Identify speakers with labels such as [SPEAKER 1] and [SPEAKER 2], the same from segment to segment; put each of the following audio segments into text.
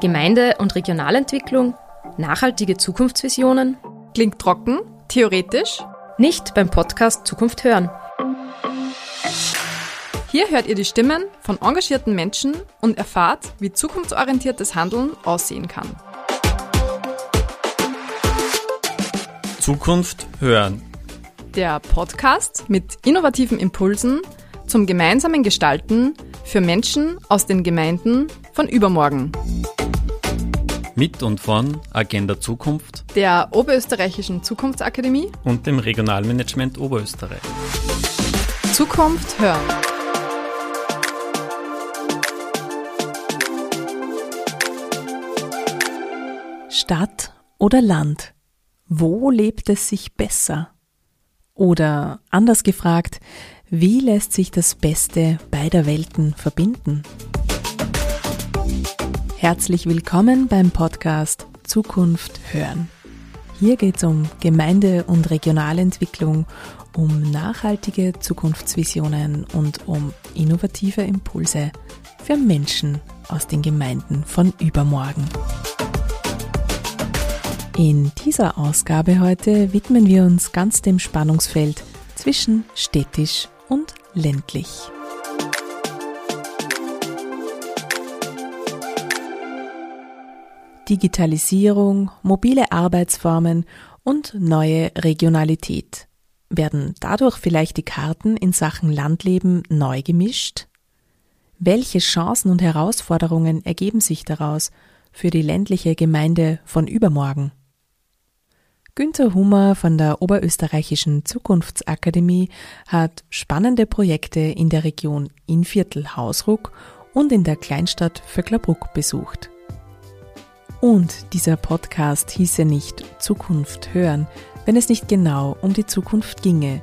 [SPEAKER 1] Gemeinde- und Regionalentwicklung, nachhaltige Zukunftsvisionen.
[SPEAKER 2] Klingt trocken, theoretisch?
[SPEAKER 1] Nicht beim Podcast Zukunft hören.
[SPEAKER 2] Hier hört ihr die Stimmen von engagierten Menschen und erfahrt, wie zukunftsorientiertes Handeln aussehen kann.
[SPEAKER 3] Zukunft hören.
[SPEAKER 2] Der Podcast mit innovativen Impulsen zum gemeinsamen Gestalten für Menschen aus den Gemeinden von übermorgen.
[SPEAKER 3] Mit und von Agenda Zukunft
[SPEAKER 2] Der Oberösterreichischen Zukunftsakademie
[SPEAKER 3] und dem Regionalmanagement Oberösterreich.
[SPEAKER 2] Zukunft hören.
[SPEAKER 4] Stadt oder Land? Wo lebt es sich besser? Oder anders gefragt, wie lässt sich das Beste beider Welten verbinden? Herzlich willkommen beim Podcast Zukunft hören. Hier geht es um Gemeinde- und Regionalentwicklung, um nachhaltige Zukunftsvisionen und um innovative Impulse für Menschen aus den Gemeinden von übermorgen. In dieser Ausgabe heute widmen wir uns ganz dem Spannungsfeld zwischen städtisch und ländlich. Digitalisierung, mobile Arbeitsformen und neue Regionalität. Werden dadurch vielleicht die Karten in Sachen Landleben neu gemischt? Welche Chancen und Herausforderungen ergeben sich daraus für die ländliche Gemeinde von übermorgen? Günter Hummer von der Oberösterreichischen Zukunftsakademie hat spannende Projekte in der Region Innviertel-Hausruck und in der Kleinstadt Vöcklerbruck besucht. Und dieser Podcast hieße nicht Zukunft hören, wenn es nicht genau um die Zukunft ginge.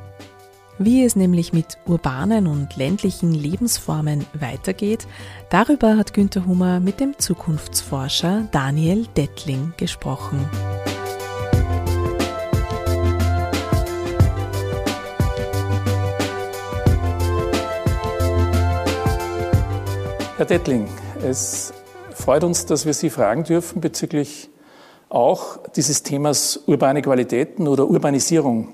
[SPEAKER 4] Wie es nämlich mit urbanen und ländlichen Lebensformen weitergeht, darüber hat Günter Hummer mit dem Zukunftsforscher Daniel Dettling gesprochen.
[SPEAKER 5] Herr Dettling, es freut uns, dass wir Sie fragen dürfen bezüglich auch dieses Themas urbane Qualitäten oder Urbanisierung.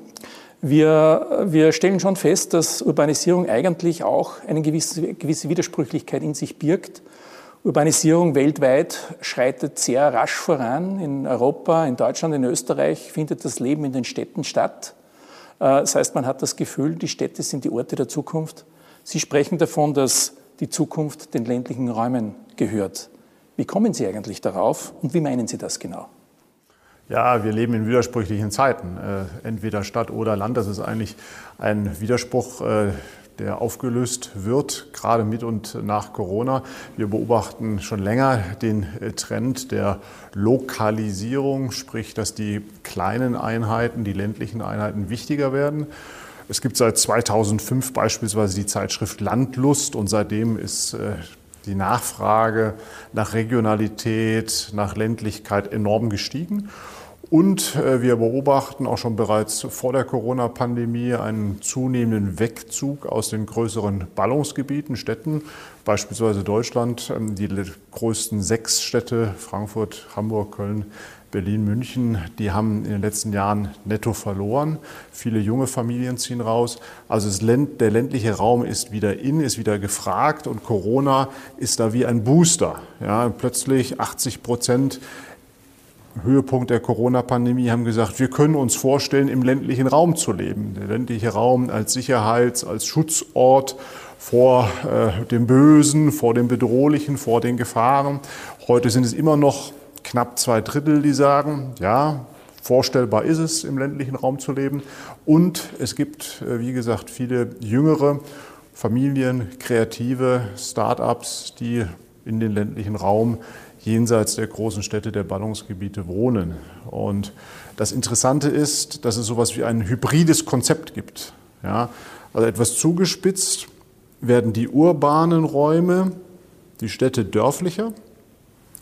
[SPEAKER 5] Wir, wir stellen schon fest, dass Urbanisierung eigentlich auch eine gewisse, gewisse Widersprüchlichkeit in sich birgt. Urbanisierung weltweit schreitet sehr rasch voran. In Europa, in Deutschland, in Österreich findet das Leben in den Städten statt. Äh, das heißt, man hat das Gefühl, die Städte sind die Orte der Zukunft. Sie sprechen davon, dass die Zukunft den ländlichen Räumen gehört. Wie kommen Sie eigentlich darauf und wie meinen Sie das genau?
[SPEAKER 6] Ja, wir leben in widersprüchlichen Zeiten. Äh, entweder Stadt oder Land, das ist eigentlich ein Widerspruch, äh, der aufgelöst wird, gerade mit und nach Corona. Wir beobachten schon länger den äh, Trend der Lokalisierung, sprich, dass die kleinen Einheiten, die ländlichen Einheiten wichtiger werden. Es gibt seit 2005 beispielsweise die Zeitschrift Landlust und seitdem ist die Nachfrage nach Regionalität, nach Ländlichkeit enorm gestiegen. Und äh, wir beobachten auch schon bereits vor der Corona-Pandemie einen zunehmenden Wegzug aus den größeren Ballungsgebieten, Städten, beispielsweise Deutschland. Ähm, die größten sechs Städte, Frankfurt, Hamburg, Köln, Berlin, München, die haben in den letzten Jahren netto verloren. Viele junge Familien ziehen raus. Also Länd, der ländliche Raum ist wieder in, ist wieder gefragt und Corona ist da wie ein Booster. Ja, plötzlich 80 Prozent Höhepunkt der Corona-Pandemie haben gesagt, wir können uns vorstellen, im ländlichen Raum zu leben. Der ländliche Raum als Sicherheits-, als Schutzort vor äh, dem Bösen, vor dem Bedrohlichen, vor den Gefahren. Heute sind es immer noch knapp zwei Drittel, die sagen, ja, vorstellbar ist es, im ländlichen Raum zu leben. Und es gibt, äh, wie gesagt, viele jüngere Familien, kreative Start-ups, die in den ländlichen Raum jenseits der großen Städte der Ballungsgebiete wohnen. Und das Interessante ist, dass es so etwas wie ein hybrides Konzept gibt. Ja, also etwas zugespitzt werden die urbanen Räume, die Städte dörflicher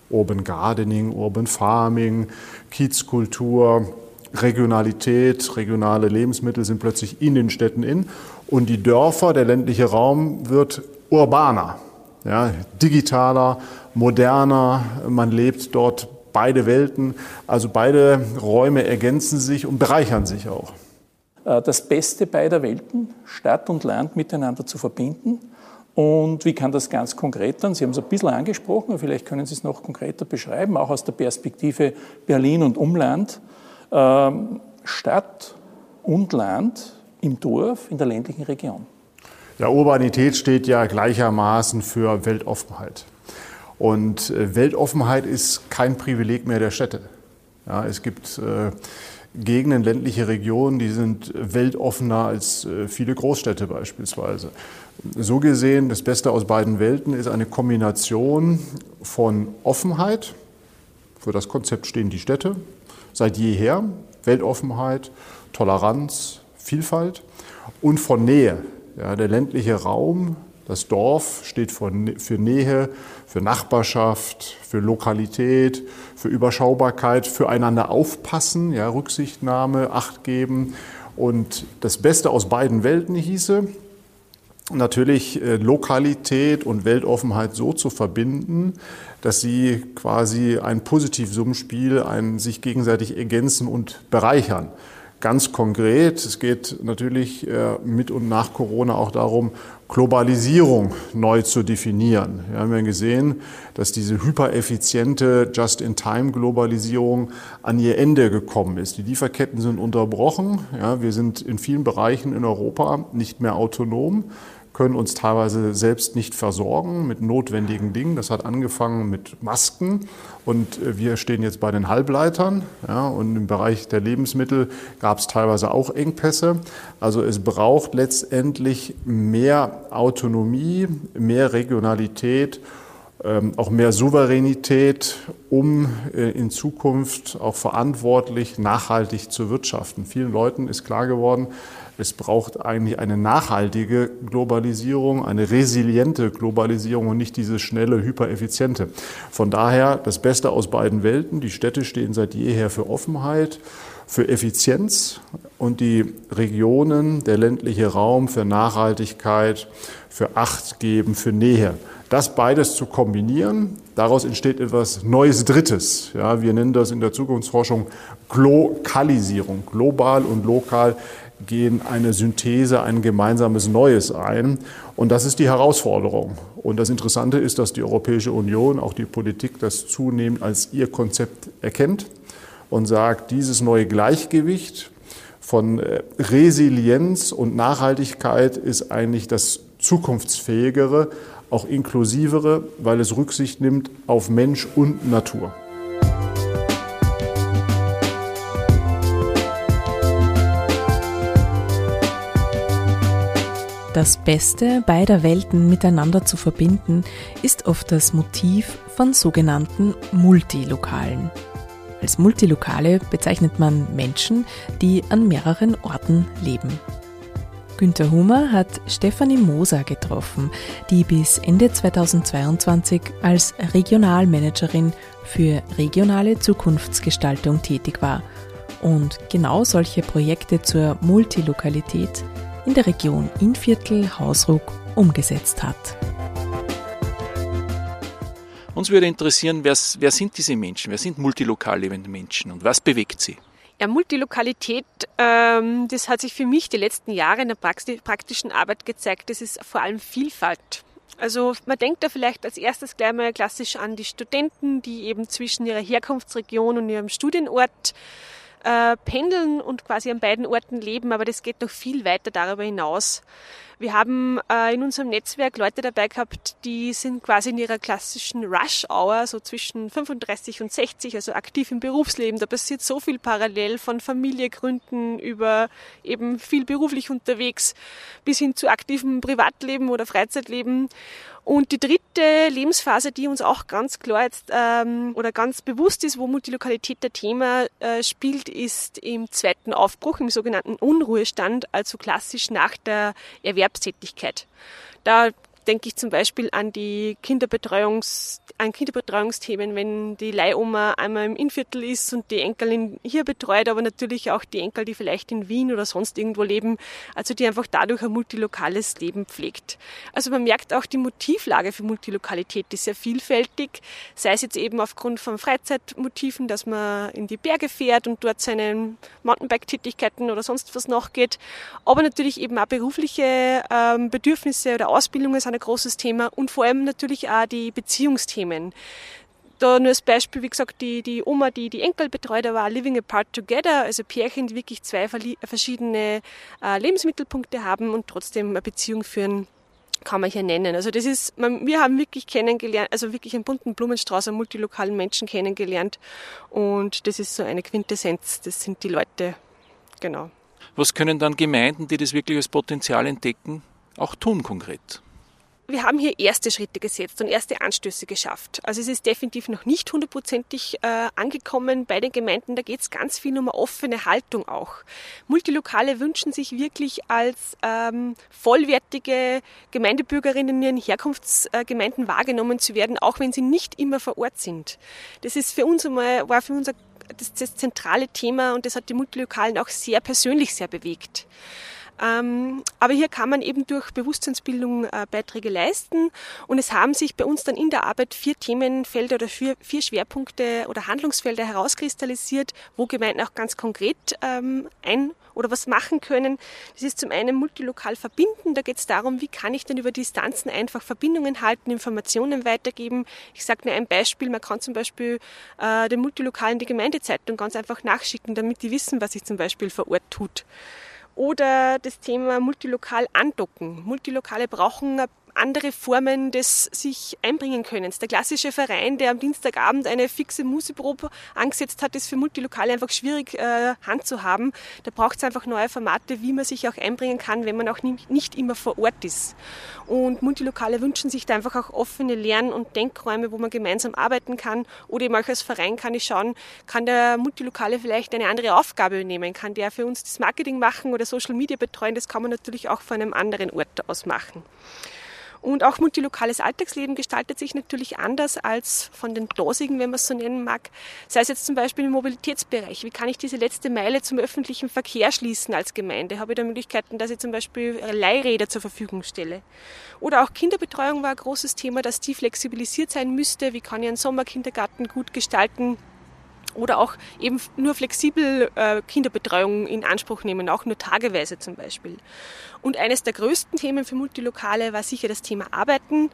[SPEAKER 6] Urban Gardening, Urban Farming, Kiezkultur, Regionalität, regionale Lebensmittel sind plötzlich in den Städten in und die Dörfer, der ländliche Raum wird urbaner, ja, digitaler, moderner, man lebt dort beide Welten. Also beide Räume ergänzen sich und bereichern sich auch.
[SPEAKER 5] Äh, das Beste beider Welten, Stadt und Land miteinander zu verbinden. Und wie kann das ganz konkret dann? Sie haben es ein bisschen angesprochen, vielleicht können Sie es noch konkreter beschreiben, auch aus der Perspektive Berlin und Umland. Ähm, Stadt und Land im Dorf, in der ländlichen Region.
[SPEAKER 6] Ja, Urbanität steht ja gleichermaßen für Weltoffenheit. Und äh, Weltoffenheit ist kein Privileg mehr der Städte. Ja, es gibt äh, Gegenden, ländliche Regionen, die sind weltoffener als äh, viele Großstädte beispielsweise. So gesehen, das Beste aus beiden Welten ist eine Kombination von Offenheit, für das Konzept stehen die Städte seit jeher, Weltoffenheit, Toleranz, Vielfalt und von Nähe. Ja, der ländliche Raum das Dorf steht für Nähe, für Nachbarschaft, für Lokalität, für Überschaubarkeit, füreinander aufpassen, ja, Rücksichtnahme, Acht geben. Und das Beste aus beiden Welten hieße, natürlich äh, Lokalität und Weltoffenheit so zu verbinden, dass sie quasi ein Positivsummenspiel, ein sich gegenseitig ergänzen und bereichern. Ganz konkret, es geht natürlich äh, mit und nach Corona auch darum, Globalisierung neu zu definieren. Wir haben ja gesehen, dass diese hypereffiziente Just-in-Time-Globalisierung an ihr Ende gekommen ist. Die Lieferketten sind unterbrochen. Ja, wir sind in vielen Bereichen in Europa nicht mehr autonom können uns teilweise selbst nicht versorgen mit notwendigen Dingen. Das hat angefangen mit Masken und äh, wir stehen jetzt bei den Halbleitern. Ja, und im Bereich der Lebensmittel gab es teilweise auch Engpässe. Also es braucht letztendlich mehr Autonomie, mehr Regionalität ähm, auch mehr Souveränität, um äh, in Zukunft auch verantwortlich, nachhaltig zu wirtschaften. Vielen Leuten ist klar geworden, es braucht eigentlich eine nachhaltige Globalisierung, eine resiliente Globalisierung und nicht diese schnelle, hypereffiziente. Von daher das Beste aus beiden Welten. Die Städte stehen seit jeher für Offenheit, für Effizienz und die Regionen, der ländliche Raum für Nachhaltigkeit, für Acht geben, für Nähe. Das beides zu kombinieren, daraus entsteht etwas Neues Drittes. Ja, wir nennen das in der Zukunftsforschung Glokalisierung. Global und lokal gehen eine Synthese, ein gemeinsames Neues ein. Und das ist die Herausforderung. Und das Interessante ist, dass die Europäische Union, auch die Politik, das zunehmend als ihr Konzept erkennt und sagt, dieses neue Gleichgewicht von äh, Resilienz und Nachhaltigkeit ist eigentlich das zukunftsfähigere auch inklusivere, weil es Rücksicht nimmt auf Mensch und Natur.
[SPEAKER 4] Das Beste beider Welten miteinander zu verbinden, ist oft das Motiv von sogenannten Multilokalen. Als Multilokale bezeichnet man Menschen, die an mehreren Orten leben. Günter Hummer hat Stefanie Moser getroffen, die bis Ende 2022 als Regionalmanagerin für regionale Zukunftsgestaltung tätig war und genau solche Projekte zur Multilokalität in der Region Innviertel Hausruck umgesetzt hat.
[SPEAKER 5] Uns würde interessieren, wer, wer sind diese Menschen? Wer sind multilokal lebende Menschen und was bewegt sie?
[SPEAKER 7] Ja, Multilokalität, ähm, das hat sich für mich die letzten Jahre in der praktischen Arbeit gezeigt. Das ist vor allem Vielfalt. Also man denkt da vielleicht als erstes gleich mal klassisch an die Studenten, die eben zwischen ihrer Herkunftsregion und ihrem Studienort äh, pendeln und quasi an beiden Orten leben, aber das geht noch viel weiter darüber hinaus. Wir haben äh, in unserem Netzwerk Leute dabei gehabt, die sind quasi in ihrer klassischen Rush-Hour, so zwischen 35 und 60, also aktiv im Berufsleben. Da passiert so viel parallel von Familie gründen über eben viel beruflich unterwegs bis hin zu aktivem Privatleben oder Freizeitleben. Und die dritte Lebensphase, die uns auch ganz klar jetzt ähm, oder ganz bewusst ist, wo Multilokalität der Thema äh, spielt, ist im zweiten Aufbruch, im sogenannten Unruhestand, also klassisch nach der Erwerbstätigkeit. Da denke ich zum Beispiel an die Kinderbetreuungs, an Kinderbetreuungsthemen, wenn die Leihoma einmal im Innviertel ist und die Enkelin hier betreut, aber natürlich auch die Enkel, die vielleicht in Wien oder sonst irgendwo leben, also die einfach dadurch ein multilokales Leben pflegt. Also man merkt auch die Motivlage für Multilokalität ist sehr vielfältig, sei es jetzt eben aufgrund von Freizeitmotiven, dass man in die Berge fährt und dort seinen Mountainbike-Tätigkeiten oder sonst was nachgeht, aber natürlich eben auch berufliche ähm, Bedürfnisse oder Ausbildungen sind ein großes Thema und vor allem natürlich auch die Beziehungsthemen. Da nur als Beispiel, wie gesagt, die, die Oma, die die Enkel betreut, da war Living Apart Together, also Pärchen, die wirklich zwei verschiedene äh, Lebensmittelpunkte haben und trotzdem eine Beziehung führen kann man hier nennen. Also das ist, wir haben wirklich kennengelernt, also wirklich einen bunten Blumenstrauß an multilokalen Menschen kennengelernt und das ist so eine Quintessenz, das sind die Leute, genau.
[SPEAKER 8] Was können dann Gemeinden, die das wirklich als Potenzial entdecken, auch tun konkret?
[SPEAKER 7] Wir haben hier erste Schritte gesetzt und erste Anstöße geschafft. Also es ist definitiv noch nicht hundertprozentig äh, angekommen bei den Gemeinden. Da geht es ganz viel um eine offene Haltung auch. Multilokale wünschen sich wirklich als ähm, vollwertige Gemeindebürgerinnen in ihren Herkunftsgemeinden wahrgenommen zu werden, auch wenn sie nicht immer vor Ort sind. Das ist für uns einmal, war für uns das, das zentrale Thema und das hat die Multilokalen auch sehr persönlich sehr bewegt. Ähm, aber hier kann man eben durch Bewusstseinsbildung äh, Beiträge leisten. Und es haben sich bei uns dann in der Arbeit vier Themenfelder oder vier, Schwerpunkte oder Handlungsfelder herauskristallisiert, wo Gemeinden auch ganz konkret ähm, ein oder was machen können. Das ist zum einen multilokal verbinden. Da geht es darum, wie kann ich denn über Distanzen einfach Verbindungen halten, Informationen weitergeben. Ich sage nur ein Beispiel. Man kann zum Beispiel äh, den Multilokalen die Gemeindezeitung ganz einfach nachschicken, damit die wissen, was sich zum Beispiel vor Ort tut. Oder das Thema multilokal andocken. Multilokale brauchen andere Formen des sich einbringen können. Der klassische Verein, der am Dienstagabend eine fixe Musikprobe angesetzt hat, ist für Multilokale einfach schwierig äh, handzuhaben. Da braucht es einfach neue Formate, wie man sich auch einbringen kann, wenn man auch nicht immer vor Ort ist. Und Multilokale wünschen sich da einfach auch offene Lern- und Denkräume, wo man gemeinsam arbeiten kann. Oder eben auch als Verein kann ich schauen, kann der Multilokale vielleicht eine andere Aufgabe übernehmen? Kann der für uns das Marketing machen oder Social Media betreuen? Das kann man natürlich auch von einem anderen Ort aus machen. Und auch multilokales Alltagsleben gestaltet sich natürlich anders als von den Dosigen, wenn man es so nennen mag. Sei es jetzt zum Beispiel im Mobilitätsbereich. Wie kann ich diese letzte Meile zum öffentlichen Verkehr schließen als Gemeinde? Habe ich da Möglichkeiten, dass ich zum Beispiel Leihräder zur Verfügung stelle? Oder auch Kinderbetreuung war ein großes Thema, dass die flexibilisiert sein müsste. Wie kann ich einen Sommerkindergarten gut gestalten? oder auch eben nur flexibel äh, Kinderbetreuung in Anspruch nehmen, auch nur tageweise zum Beispiel. Und eines der größten Themen für Multilokale war sicher das Thema Arbeiten.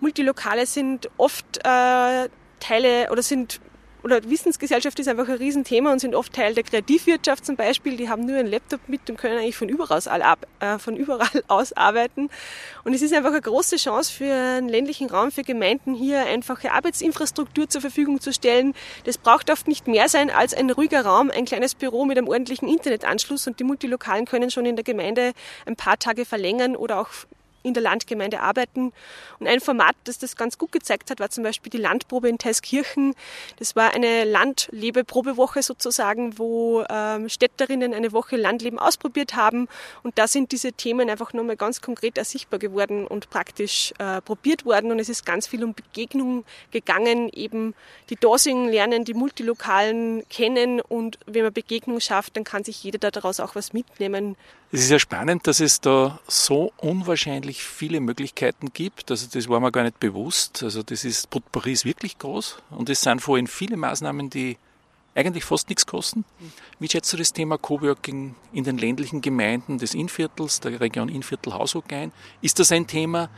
[SPEAKER 7] Multilokale sind oft äh, Teile oder sind oder Wissensgesellschaft ist einfach ein Riesenthema und sind oft Teil der Kreativwirtschaft zum Beispiel. Die haben nur einen Laptop mit und können eigentlich von überall, äh, von überall aus arbeiten. Und es ist einfach eine große Chance für einen ländlichen Raum, für Gemeinden hier einfache Arbeitsinfrastruktur zur Verfügung zu stellen. Das braucht oft nicht mehr sein als ein ruhiger Raum, ein kleines Büro mit einem ordentlichen Internetanschluss und die Multilokalen können schon in der Gemeinde ein paar Tage verlängern oder auch in der Landgemeinde arbeiten. Und ein Format, das das ganz gut gezeigt hat, war zum Beispiel die Landprobe in Teiskirchen. Das war eine Landlebeprobewoche sozusagen, wo ähm, Städterinnen eine Woche Landleben ausprobiert haben. Und da sind diese Themen einfach nochmal ganz konkret ersichtbar geworden und praktisch äh, probiert worden. Und es ist ganz viel um Begegnung gegangen, eben die Dosing lernen, die Multilokalen kennen. Und wenn man Begegnung schafft, dann kann sich jeder daraus auch was mitnehmen.
[SPEAKER 8] Es ist ja spannend, dass es da so unwahrscheinlich viele Möglichkeiten gibt. Also das war mir gar nicht bewusst. Also das ist, Potpourri ist wirklich groß und es sind vorhin viele Maßnahmen, die eigentlich fast nichts kosten. Wie schätzt du das Thema Coworking in den ländlichen Gemeinden des Innviertels, der Region Innviertel-Haushock ein? Ist das ein Thema?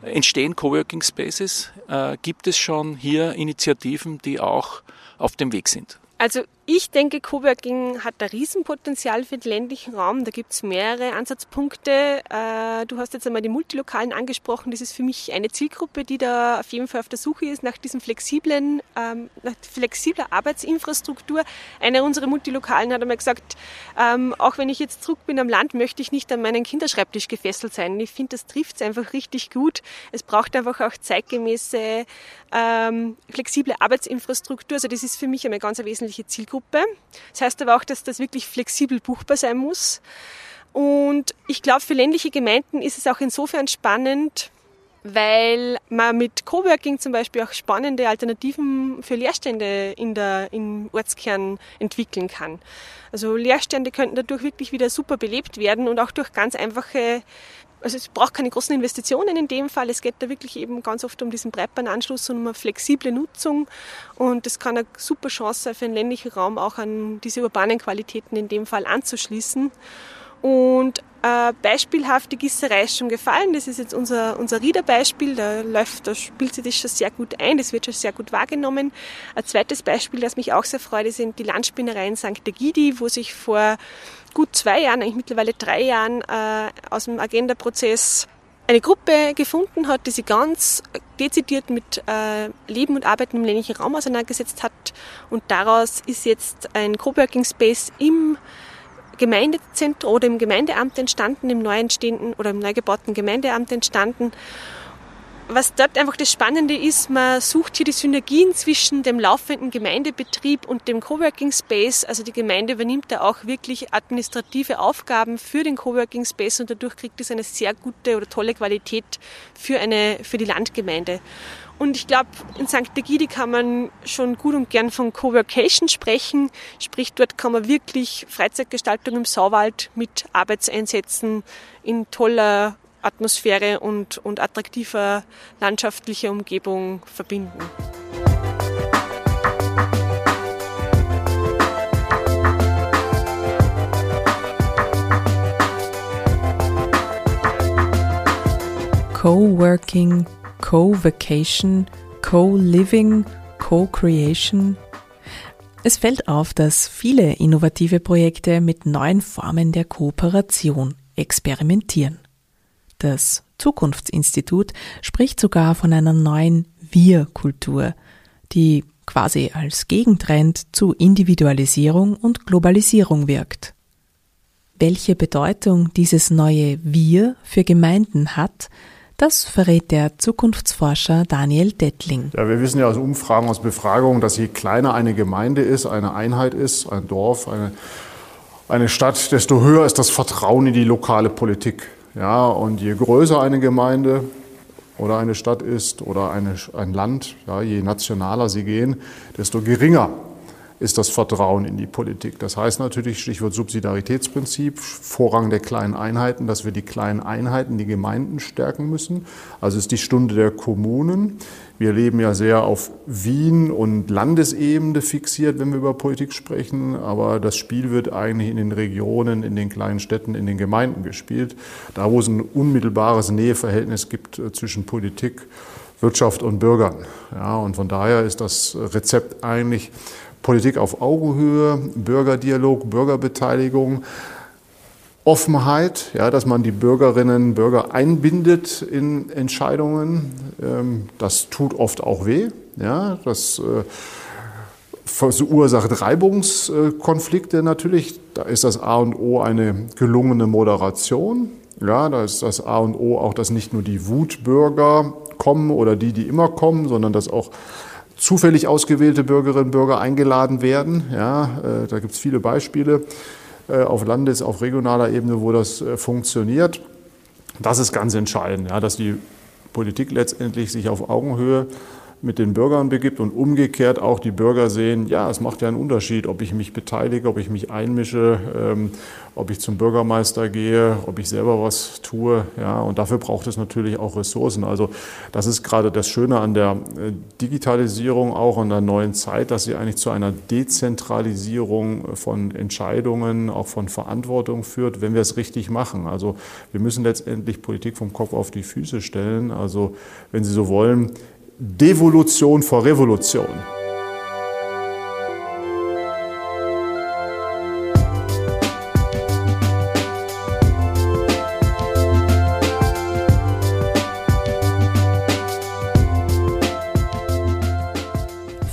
[SPEAKER 8] Entstehen Coworking Spaces? Äh, gibt es schon hier Initiativen, die auch auf dem Weg sind?
[SPEAKER 7] Also ich denke, Coworking hat ein Riesenpotenzial für den ländlichen Raum. Da gibt es mehrere Ansatzpunkte. Äh, du hast jetzt einmal die Multilokalen angesprochen. Das ist für mich eine Zielgruppe, die da auf jeden Fall auf der Suche ist nach diesem flexiblen, ähm, nach flexibler Arbeitsinfrastruktur. Einer unserer Multilokalen hat einmal gesagt, ähm, auch wenn ich jetzt zurück bin am Land, möchte ich nicht an meinen Kinderschreibtisch gefesselt sein. Ich finde, das trifft es einfach richtig gut. Es braucht einfach auch zeitgemäße, ähm, flexible Arbeitsinfrastruktur. Also das ist für mich eine ganz wesentliche Zielgruppe. Zielgruppe. Das heißt aber auch, dass das wirklich flexibel buchbar sein muss. Und ich glaube, für ländliche Gemeinden ist es auch insofern spannend, weil man mit Coworking zum Beispiel auch spannende Alternativen für Leerstände in der, im Ortskern entwickeln kann. Also Leerstände könnten dadurch wirklich wieder super belebt werden und auch durch ganz einfache also es braucht keine großen Investitionen in dem Fall. Es geht da wirklich eben ganz oft um diesen Breitbandanschluss und um eine flexible Nutzung. Und das kann eine super Chance sein für den ländlichen Raum auch an diese urbanen Qualitäten in dem Fall anzuschließen. Und äh, beispielhaft die Gießerei ist schon gefallen. Das ist jetzt unser, unser Riederbeispiel. Da läuft, da spielt sich das schon sehr gut ein. Das wird schon sehr gut wahrgenommen. Ein zweites Beispiel, das mich auch sehr freut, sind die Landspinnereien St. Egidi, wo sich vor gut zwei Jahren, eigentlich mittlerweile drei Jahren, äh, aus dem Agenda-Prozess eine Gruppe gefunden hat, die sich ganz dezidiert mit äh, Leben und Arbeiten im ländlichen Raum auseinandergesetzt hat. Und daraus ist jetzt ein Coworking Space im Gemeindezentrum oder im Gemeindeamt entstanden, im neu entstehenden oder im neu gebauten Gemeindeamt entstanden. Was dort einfach das Spannende ist, man sucht hier die Synergien zwischen dem laufenden Gemeindebetrieb und dem Coworking Space. Also die Gemeinde übernimmt da auch wirklich administrative Aufgaben für den Coworking Space und dadurch kriegt es eine sehr gute oder tolle Qualität für, eine, für die Landgemeinde. Und ich glaube, in St. Egidi kann man schon gut und gern von Coworkation sprechen. Sprich, dort kann man wirklich Freizeitgestaltung im Sauwald mit Arbeitseinsätzen in toller Atmosphäre und, und attraktiver landschaftlicher Umgebung verbinden.
[SPEAKER 4] Coworking Co-Vacation, Co-Living, Co-Creation. Es fällt auf, dass viele innovative Projekte mit neuen Formen der Kooperation experimentieren. Das Zukunftsinstitut spricht sogar von einer neuen Wir-Kultur, die quasi als Gegentrend zu Individualisierung und Globalisierung wirkt. Welche Bedeutung dieses neue Wir für Gemeinden hat, das verrät der Zukunftsforscher Daniel Dettling.
[SPEAKER 6] Ja, wir wissen ja aus Umfragen, aus Befragungen, dass je kleiner eine Gemeinde ist, eine Einheit ist, ein Dorf, eine, eine Stadt, desto höher ist das Vertrauen in die lokale Politik. Ja, und je größer eine Gemeinde oder eine Stadt ist oder eine, ein Land, ja, je nationaler sie gehen, desto geringer ist das Vertrauen in die Politik. Das heißt natürlich, Stichwort Subsidiaritätsprinzip, Vorrang der kleinen Einheiten, dass wir die kleinen Einheiten, die Gemeinden stärken müssen. Also ist die Stunde der Kommunen. Wir leben ja sehr auf Wien und Landesebene fixiert, wenn wir über Politik sprechen, aber das Spiel wird eigentlich in den Regionen, in den kleinen Städten, in den Gemeinden gespielt. Da, wo es ein unmittelbares Näheverhältnis gibt äh, zwischen Politik, Wirtschaft und Bürgern. Ja, und von daher ist das Rezept eigentlich Politik auf Augenhöhe, Bürgerdialog, Bürgerbeteiligung, Offenheit, ja, dass man die Bürgerinnen Bürger einbindet in Entscheidungen. Ähm, das tut oft auch weh. Ja, das äh, verursacht Reibungskonflikte natürlich. Da ist das A und O eine gelungene Moderation. Ja, da ist das A und O auch, dass nicht nur die Wutbürger kommen oder die, die immer kommen, sondern dass auch zufällig ausgewählte Bürgerinnen und Bürger eingeladen werden. Ja, äh, da gibt es viele Beispiele äh, auf Landes-, auf regionaler Ebene, wo das äh, funktioniert. Das ist ganz entscheidend, ja, dass die Politik letztendlich sich auf Augenhöhe mit den Bürgern begibt und umgekehrt auch die Bürger sehen, ja, es macht ja einen Unterschied, ob ich mich beteilige, ob ich mich einmische, ähm, ob ich zum Bürgermeister gehe, ob ich selber was tue. Ja, und dafür braucht es natürlich auch Ressourcen. Also das ist gerade das Schöne an der äh, Digitalisierung auch in der neuen Zeit, dass sie eigentlich zu einer Dezentralisierung von Entscheidungen, auch von Verantwortung führt, wenn wir es richtig machen. Also wir müssen letztendlich Politik vom Kopf auf die Füße stellen. Also wenn Sie so wollen, Devolution vor Revolution.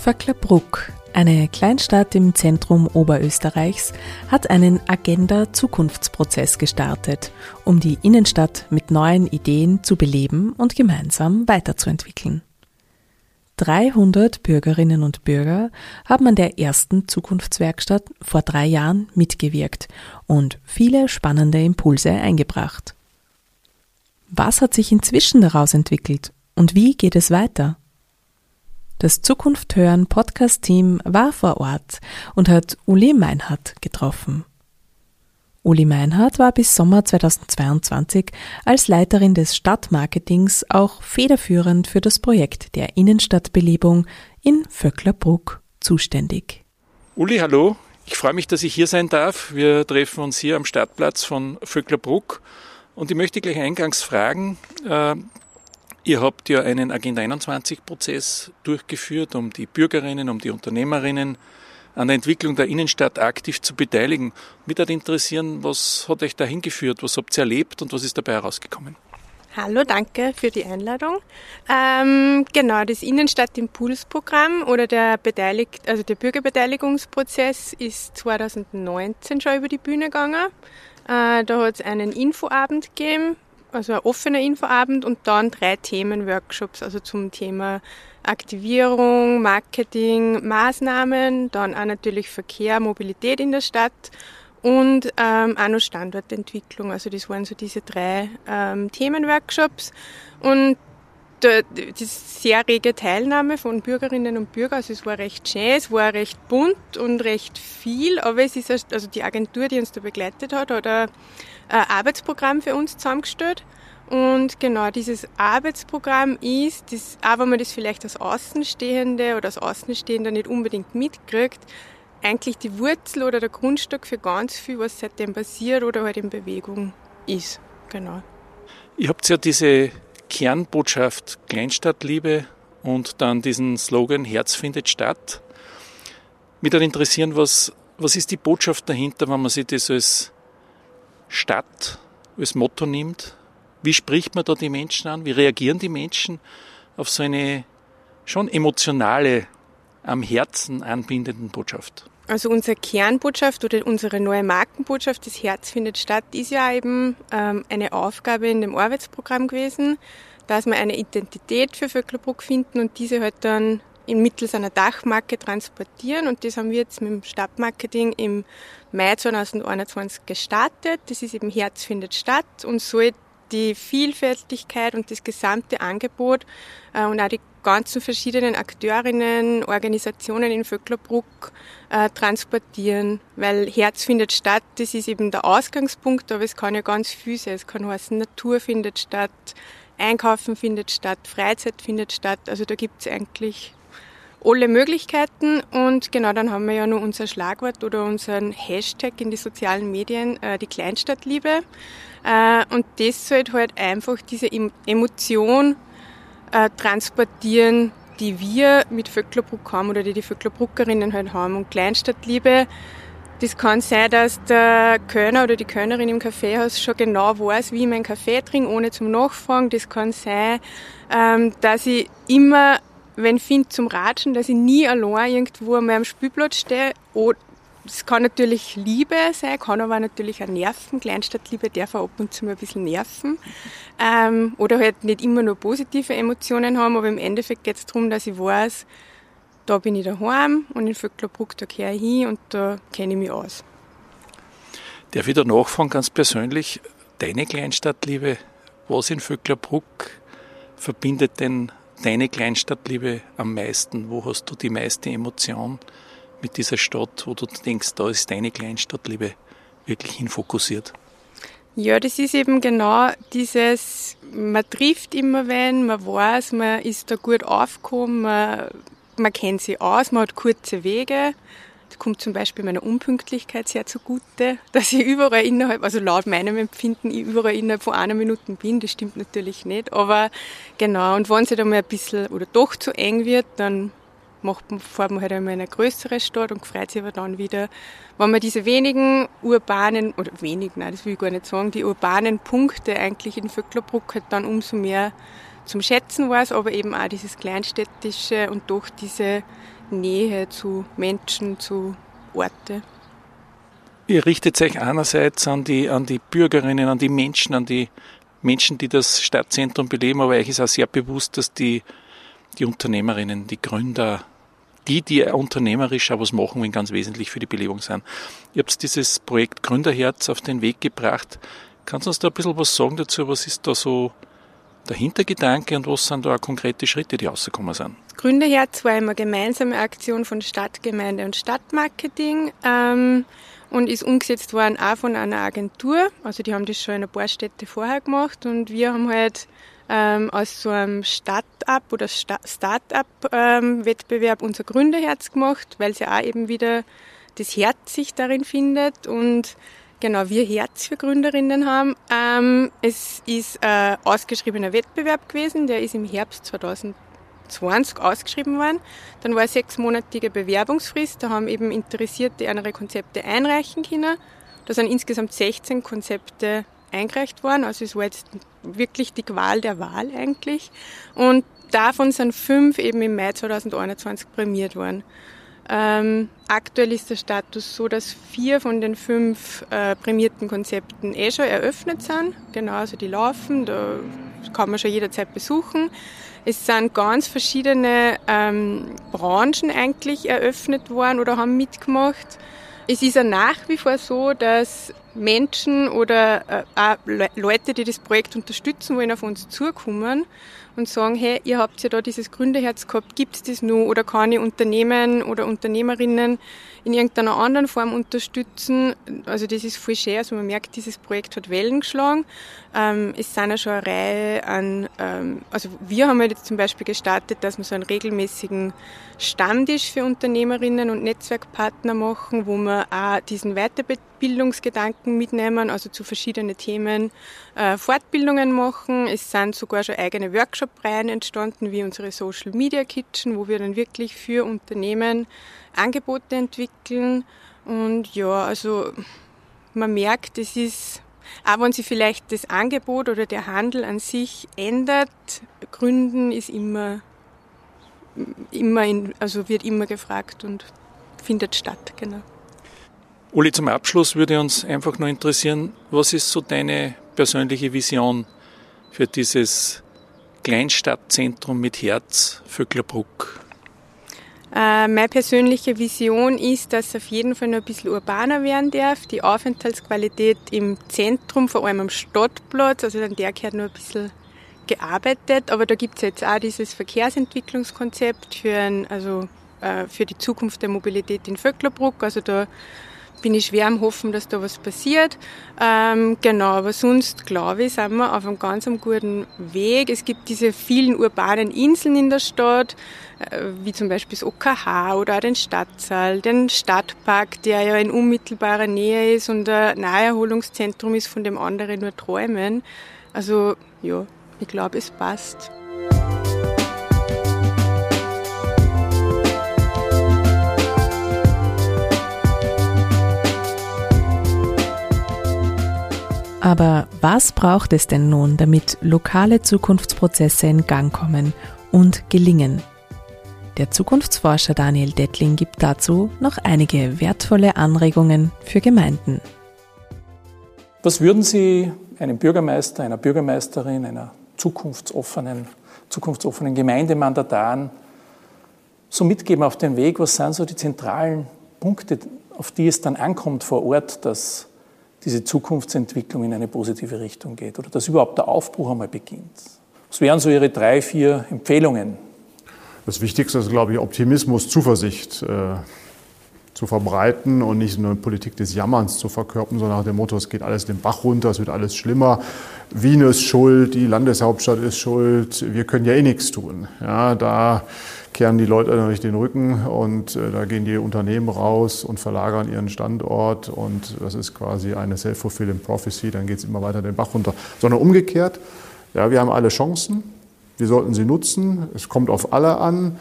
[SPEAKER 4] Vöcklerbruck, eine Kleinstadt im Zentrum Oberösterreichs, hat einen Agenda-Zukunftsprozess gestartet, um die Innenstadt mit neuen Ideen zu beleben und gemeinsam weiterzuentwickeln. 300 Bürgerinnen und Bürger haben an der ersten Zukunftswerkstatt vor drei Jahren mitgewirkt und viele spannende Impulse eingebracht. Was hat sich inzwischen daraus entwickelt und wie geht es weiter? Das Zukunft hören Podcast-Team war vor Ort und hat Uli Meinhardt getroffen. Uli Meinhardt war bis Sommer 2022 als Leiterin des Stadtmarketings auch federführend für das Projekt der Innenstadtbelebung in Vöcklerbruck zuständig.
[SPEAKER 8] Uli, hallo. Ich freue mich, dass ich hier sein darf. Wir treffen uns hier am Stadtplatz von Vöcklerbruck und ich möchte gleich eingangs fragen, äh, Ihr habt ja einen Agenda 21-Prozess durchgeführt, um die Bürgerinnen, um die Unternehmerinnen an der Entwicklung der Innenstadt aktiv zu beteiligen. Mich würde interessieren, was hat euch dahin geführt, was habt ihr erlebt und was ist dabei herausgekommen?
[SPEAKER 9] Hallo, danke für die Einladung. Ähm, genau, das Innenstadt-Impulsprogramm oder der, Beteiligt, also der Bürgerbeteiligungsprozess ist 2019 schon über die Bühne gegangen. Äh, da hat es einen Infoabend gegeben also ein offener Infoabend und dann drei Themenworkshops, also zum Thema Aktivierung, Marketing, Maßnahmen, dann auch natürlich Verkehr, Mobilität in der Stadt und ähm, auch noch Standortentwicklung. Also das waren so diese drei ähm, Themenworkshops und die sehr rege Teilnahme von Bürgerinnen und Bürgern. Also es war recht schön, es war recht bunt und recht viel, aber es ist also die Agentur, die uns da begleitet hat, hat ein Arbeitsprogramm für uns zusammengestellt. Und genau dieses Arbeitsprogramm ist, das, auch wenn man das vielleicht als Außenstehende oder als Außenstehender nicht unbedingt mitkriegt, eigentlich die Wurzel oder der Grundstock für ganz viel, was seitdem passiert oder halt in Bewegung ist. Genau.
[SPEAKER 8] Ihr habt ja diese Kernbotschaft Kleinstadtliebe und dann diesen Slogan Herz findet statt. Mich würde interessieren, was, was ist die Botschaft dahinter, wenn man sich das als Stadt als Motto nimmt? Wie spricht man da die Menschen an? Wie reagieren die Menschen auf so eine schon emotionale, am Herzen anbindenden Botschaft?
[SPEAKER 9] Also unsere Kernbotschaft oder unsere neue Markenbotschaft, das Herz findet statt, ist ja eben ähm, eine Aufgabe in dem Arbeitsprogramm gewesen, dass wir eine Identität für Vöcklerbruck finden und diese halt dann mittels einer Dachmarke transportieren. Und das haben wir jetzt mit dem Stadtmarketing im Mai 2021 gestartet. Das ist eben Herz findet statt und soll die Vielfältigkeit und das gesamte Angebot äh, und auch die ganzen verschiedenen Akteurinnen, Organisationen in Vöcklerbruck äh, transportieren, weil Herz findet statt, das ist eben der Ausgangspunkt, aber es kann ja ganz viel sein. Es kann heißen, Natur findet statt, Einkaufen findet statt, Freizeit findet statt. Also da gibt es eigentlich alle Möglichkeiten und genau dann haben wir ja noch unser Schlagwort oder unseren Hashtag in die sozialen Medien, äh, die Kleinstadtliebe. Äh, und das sollte halt einfach diese Emotion äh, transportieren, die wir mit Vöcklerbruck haben oder die die Vöcklerbruckerinnen halt haben. Und Kleinstadtliebe, das kann sein, dass der Kölner oder die Kölnerin im Kaffeehaus schon genau weiß, wie ich meinen Kaffee trinke, ohne zum Nachfragen. Das kann sein, ähm, dass ich immer wenn ich finde zum Ratschen, dass ich nie allein irgendwo an meinem Spielplatz stehe. Es kann natürlich Liebe sein, kann aber natürlich auch nerven. Kleinstadtliebe darf auch ab und zu mal ein bisschen nerven. Ähm, oder halt nicht immer nur positive Emotionen haben, aber im Endeffekt geht es darum, dass ich weiß, da bin ich daheim und in Vöcklerbruck, da kehre ich hin und da kenne ich mich aus.
[SPEAKER 8] Darf ich da nachfragen, ganz persönlich, deine Kleinstadtliebe, was in Vöcklerbruck verbindet denn deine Kleinstadtliebe am meisten? Wo hast du die meiste Emotion mit dieser Stadt, wo du denkst, da ist deine Kleinstadtliebe wirklich hinfokussiert?
[SPEAKER 9] Ja, das ist eben genau dieses, man trifft immer wen, man weiß, man ist da gut aufgekommen, man, man kennt sich aus, man hat kurze Wege kommt zum Beispiel meiner Unpünktlichkeit sehr zugute, dass ich überall innerhalb, also laut meinem Empfinden, ich überall innerhalb von einer Minute bin. Das stimmt natürlich nicht, aber genau. Und wenn es halt einmal ein bisschen oder doch zu eng wird, dann macht man, fährt man halt einmal in eine größere Stadt und freut sich aber dann wieder, wenn man diese wenigen urbanen, oder wenig, nein, das will ich gar nicht sagen, die urbanen Punkte eigentlich in Vöcklerbruck halt dann umso mehr zum Schätzen weiß, aber eben auch dieses Kleinstädtische und doch diese Nähe zu Menschen, zu Orte.
[SPEAKER 8] Ihr richtet euch einerseits an die, an die Bürgerinnen, an die Menschen, an die Menschen, die das Stadtzentrum beleben, aber euch ist auch sehr bewusst, dass die, die Unternehmerinnen, die Gründer, die, die unternehmerisch auch was machen wollen, ganz wesentlich für die Belebung sind. Ihr habt dieses Projekt Gründerherz auf den Weg gebracht. Kannst du uns da ein bisschen was sagen dazu? Was ist da so der Hintergedanke und was sind da auch konkrete Schritte, die rausgekommen sind?
[SPEAKER 9] Gründerherz war immer gemeinsame Aktion von Stadtgemeinde und Stadtmarketing ähm, und ist umgesetzt worden auch von einer Agentur. Also die haben das schon in ein paar Städte vorher gemacht und wir haben halt ähm, aus so einem Start-up oder Start-up-Wettbewerb ähm, unser Gründerherz gemacht, weil sie auch eben wieder das Herz sich darin findet und genau wir Herz für Gründerinnen haben. Ähm, es ist ein ausgeschriebener Wettbewerb gewesen, der ist im Herbst 2020 ausgeschrieben worden. Dann war eine sechsmonatige Bewerbungsfrist, da haben eben Interessierte ihre Konzepte einreichen können. Da sind insgesamt 16 Konzepte eingereicht worden. Also es war jetzt wirklich die Qual der Wahl eigentlich. Und davon sind fünf eben im Mai 2021 prämiert worden. Ähm, aktuell ist der Status so, dass vier von den fünf äh, prämierten Konzepten eh schon eröffnet sind. Genau, also die laufen, da kann man schon jederzeit besuchen. Es sind ganz verschiedene ähm, Branchen eigentlich eröffnet worden oder haben mitgemacht. Es ist ja nach wie vor so, dass Menschen oder äh, Leute, die das Projekt unterstützen wollen, auf uns zukommen und sagen, hey, ihr habt ja da dieses Gründerherz gehabt, gibt es das nur oder kann ich Unternehmen oder Unternehmerinnen in irgendeiner anderen Form unterstützen? Also das ist voll schön, also man merkt, dieses Projekt hat Wellen geschlagen. Ähm, es sind ja schon eine Reihe an, ähm, also wir haben jetzt zum Beispiel gestartet, dass wir so einen regelmäßigen Stammtisch für Unternehmerinnen und Netzwerkpartner machen, wo wir auch diesen Weiterbildungsgedanken mitnehmen, also zu verschiedenen Themen äh, Fortbildungen machen. Es sind sogar schon eigene Workshop-Reihen entstanden, wie unsere Social Media Kitchen, wo wir dann wirklich für Unternehmen Angebote entwickeln. Und ja, also man merkt, es ist, auch wenn sich vielleicht das Angebot oder der Handel an sich ändert, Gründen ist immer, immer in, also wird immer gefragt und findet statt, genau.
[SPEAKER 8] Uli, zum Abschluss würde uns einfach nur interessieren, was ist so deine persönliche Vision für dieses Kleinstadtzentrum mit Herz Vöcklerbruck?
[SPEAKER 9] Äh, meine persönliche Vision ist, dass es auf jeden Fall noch ein bisschen urbaner werden darf. Die Aufenthaltsqualität im Zentrum, vor allem am Stadtplatz, also an der gehört noch ein bisschen gearbeitet. Aber da gibt es jetzt auch dieses Verkehrsentwicklungskonzept für, ein, also, äh, für die Zukunft der Mobilität in Vöcklerbruck. Also da bin ich schwer am Hoffen, dass da was passiert. Ähm, genau, aber sonst glaube ich, sind wir auf einem ganz guten Weg. Es gibt diese vielen urbanen Inseln in der Stadt, äh, wie zum Beispiel das OKH oder auch den Stadtsaal, den Stadtpark, der ja in unmittelbarer Nähe ist und ein Naherholungszentrum ist, von dem andere nur träumen. Also ja, ich glaube, es passt.
[SPEAKER 4] Aber was braucht es denn nun, damit lokale Zukunftsprozesse in Gang kommen und gelingen? Der Zukunftsforscher Daniel Dettling gibt dazu noch einige wertvolle Anregungen für Gemeinden.
[SPEAKER 5] Was würden Sie einem Bürgermeister, einer Bürgermeisterin, einer zukunftsoffenen, zukunftsoffenen Gemeindemandatan so mitgeben auf den Weg? Was sind so die zentralen Punkte, auf die es dann ankommt vor Ort, dass diese Zukunftsentwicklung in eine positive Richtung geht oder dass überhaupt der Aufbruch einmal beginnt. Was wären so Ihre drei, vier Empfehlungen?
[SPEAKER 6] Das Wichtigste ist, glaube ich, Optimismus, Zuversicht äh, zu verbreiten und nicht nur eine Politik des Jammerns zu verkörpern, sondern nach dem Motto, es geht alles den Bach runter, es wird alles schlimmer. Wien ist schuld, die Landeshauptstadt ist schuld, wir können ja eh nichts tun. Ja, da kehren die Leute natürlich den Rücken und äh, da gehen die Unternehmen raus und verlagern ihren Standort und das ist quasi eine self-fulfilling prophecy, dann geht es immer weiter den Bach runter. Sondern umgekehrt, ja, wir haben alle Chancen, wir sollten sie nutzen, es kommt auf alle an,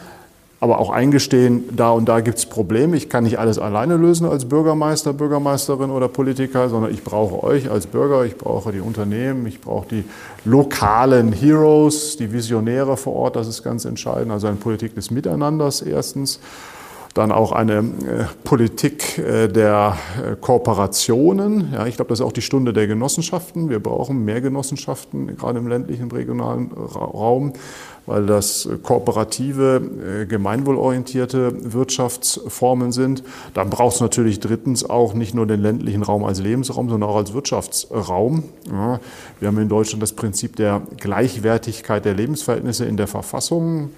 [SPEAKER 6] aber auch eingestehen, da und da gibt es Probleme. Ich kann nicht alles alleine lösen als Bürgermeister, Bürgermeisterin oder Politiker, sondern ich brauche euch als Bürger, ich brauche die Unternehmen, ich brauche die lokalen Heroes, die Visionäre vor Ort, das ist ganz entscheidend. Also eine Politik des Miteinanders erstens. dann auch eine äh, Politik äh, der äh, Kooperationen. Ja, ich glaube, das ist auch die Stunde der Genossenschaften. Wir brauchen mehr Genossenschaften, gerade im ländlichen regionalen Raum, weil das kooperative, gemeinwohlorientierte Wirtschaftsformen sind. Dann braucht es natürlich drittens auch nicht nur den ländlichen Raum als Lebensraum, sondern auch als Wirtschaftsraum. Ja, wir haben in Deutschland das Prinzip der Gleichwertigkeit der Lebensverhältnisse in der Verfassung.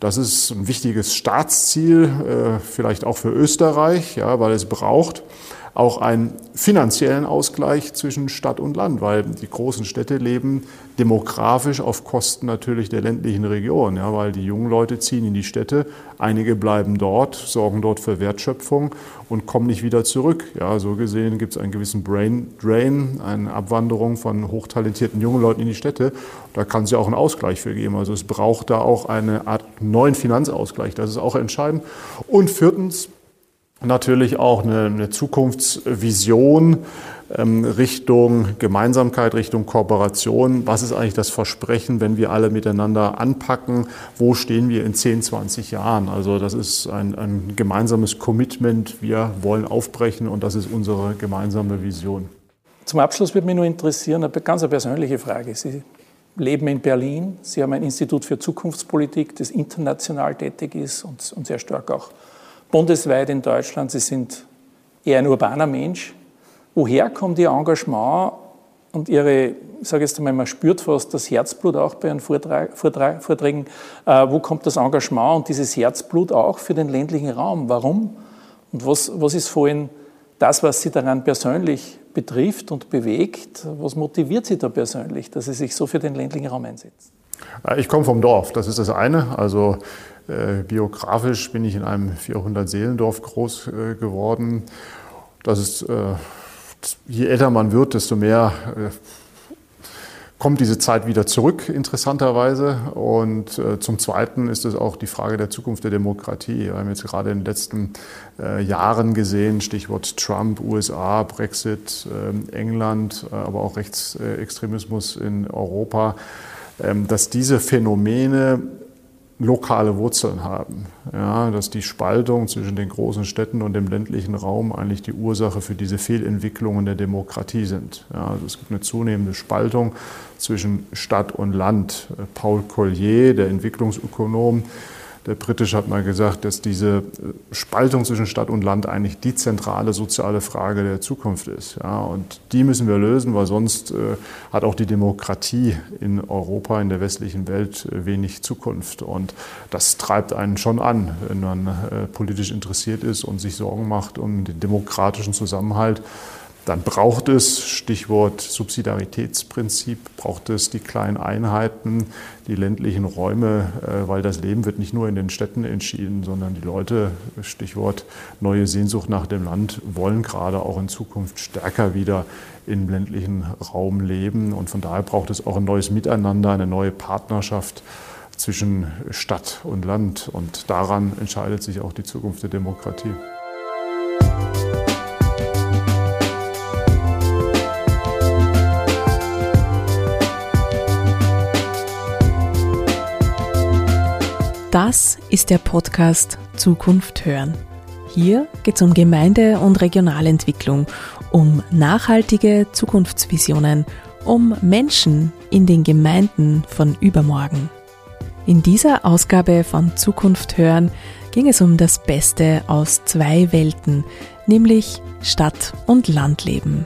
[SPEAKER 6] Das ist ein wichtiges Staatsziel, äh, vielleicht auch für Österreich, ja, weil es braucht auch einen finanziellen Ausgleich zwischen Stadt und Land, weil die großen Städte leben demografisch auf Kosten natürlich der ländlichen Region, ja, weil die jungen Leute ziehen in die Städte, einige bleiben dort, sorgen dort für Wertschöpfung und kommen nicht wieder zurück. Ja, so gesehen gibt es einen gewissen Brain Drain, eine Abwanderung von hochtalentierten jungen Leuten in die Städte. Da kann es ja auch einen Ausgleich für geben. Also es braucht da auch eine Art neuen Finanzausgleich. Das ist auch entscheidend. Und viertens natürlich auch eine, eine Zukunftsvision ähm, Richtung Gemeinsamkeit, Richtung Kooperation. Was ist eigentlich das Versprechen, wenn wir alle miteinander anpacken? Wo stehen wir in 10, 20 Jahren? Also das ist ein, ein gemeinsames Commitment. Wir wollen aufbrechen und das ist unsere gemeinsame Vision.
[SPEAKER 5] Zum Abschluss würde mich nur interessieren, eine ganz persönliche Frage. Sie leben in Berlin. Sie haben ein Institut für Zukunftspolitik, das international tätig ist und, und sehr stark auch bundesweit in Deutschland. Sie sind eher ein urbaner Mensch. Woher kommt Ihr Engagement und Ihre, ich sage jetzt einmal, man spürt fast das Herzblut auch bei Ihren Vortrag, Vortrag, Vorträgen. Äh, wo kommt das Engagement und dieses Herzblut auch für den ländlichen Raum? Warum? Und was, was ist vorhin das, was Sie daran persönlich betrifft und bewegt? Was motiviert Sie da persönlich, dass Sie sich so für den ländlichen Raum einsetzen?
[SPEAKER 6] Äh, ich komme vom Dorf, das ist das eine. Also biografisch bin ich in einem 400-Seelendorf groß äh, geworden. Das ist äh, je älter man wird, desto mehr äh, kommt diese Zeit wieder zurück, interessanterweise. Und äh, zum Zweiten ist es auch die Frage der Zukunft der Demokratie. Wir haben jetzt gerade in den letzten äh, Jahren gesehen, Stichwort Trump, USA, Brexit, äh, England, äh, aber auch Rechtsextremismus in Europa, ähm, dass diese Phänomene lokale Wurzeln haben. Ja, dass die Spaltung zwischen den großen Städten und dem ländlichen Raum eigentlich die Ursache für diese Fehlentwicklungen der Demokratie sind. Ja, also es gibt eine zunehmende Spaltung zwischen Stadt und Land. Paul Collier, der Entwicklungsökonom, der britische hat mal gesagt, dass diese äh, Spaltung zwischen Stadt und Land eigentlich die zentrale soziale Frage der Zukunft ist. Ja, und die müssen wir lösen, weil sonst äh, hat auch die Demokratie in Europa, in der westlichen Welt äh, wenig Zukunft. Und das treibt einen schon an, wenn man äh, politisch interessiert ist und sich Sorgen macht um den demokratischen Zusammenhalt dann braucht es, Stichwort Subsidiaritätsprinzip, braucht es die kleinen Einheiten, die ländlichen Räume, äh, weil das Leben wird nicht nur in den Städten entschieden, sondern die Leute, Stichwort neue Sehnsucht nach dem Land, wollen gerade auch in Zukunft stärker wieder im ländlichen Raum leben. Und von daher braucht es auch ein neues Miteinander, eine neue Partnerschaft zwischen Stadt und Land. Und daran entscheidet sich auch die Zukunft der Demokratie.
[SPEAKER 4] Das ist der Podcast Zukunft hören. Hier geht es um Gemeinde- und Regionalentwicklung, um nachhaltige Zukunftsvisionen, um Menschen in den Gemeinden von übermorgen. In dieser Ausgabe von Zukunft hören ging es um das Beste aus zwei Welten, nämlich Stadt- und Landleben.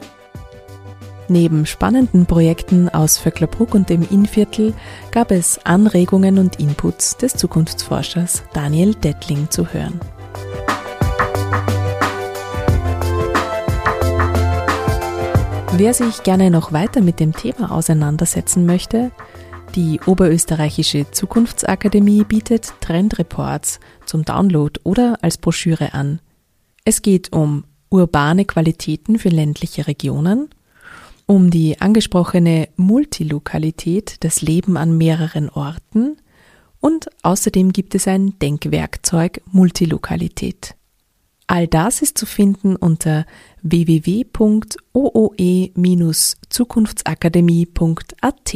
[SPEAKER 4] Neben spannenden Projekten aus Vöcklerbruck und dem Innviertel gab es Anregungen und Inputs des Zukunftsforschers Daniel Dettling zu hören. Wer sich gerne noch weiter mit dem Thema auseinandersetzen möchte, die Oberösterreichische Zukunftsakademie bietet Trendreports zum Download oder als Broschüre an. Es geht um urbane Qualitäten für ländliche Regionen, um die angesprochene Multilokalität, das Leben an mehreren Orten und außerdem gibt es ein Denkwerkzeug Multilokalität. All das ist zu finden unter www.ooe-zukunftsakademie.at.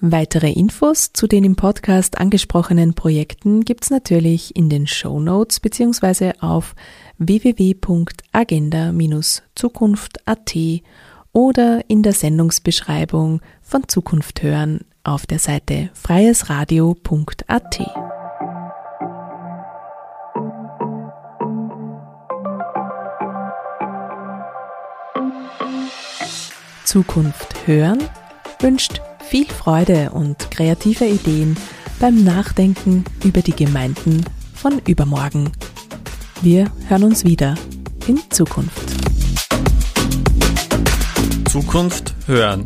[SPEAKER 4] Weitere Infos zu den im Podcast angesprochenen Projekten gibt's natürlich in den Show Notes bzw. auf www.agenda-zukunft.at oder in der Sendungsbeschreibung von Zukunft hören auf der Seite freiesradio.at. Zukunft hören wünscht viel Freude und kreative Ideen beim Nachdenken über die Gemeinden von übermorgen. Wir hören uns wieder in Zukunft.
[SPEAKER 3] Zukunft hören.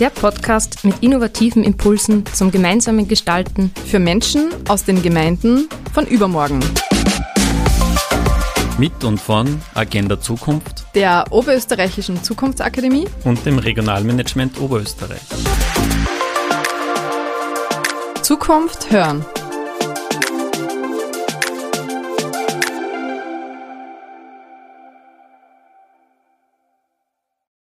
[SPEAKER 1] Der Podcast mit innovativen Impulsen zum gemeinsamen Gestalten
[SPEAKER 2] Für Menschen aus den Gemeinden von übermorgen.
[SPEAKER 3] Mit und von Agenda Zukunft
[SPEAKER 2] Der Oberösterreichischen Zukunftsakademie
[SPEAKER 3] und dem Regionalmanagement Oberösterreich.
[SPEAKER 2] Zukunft hören.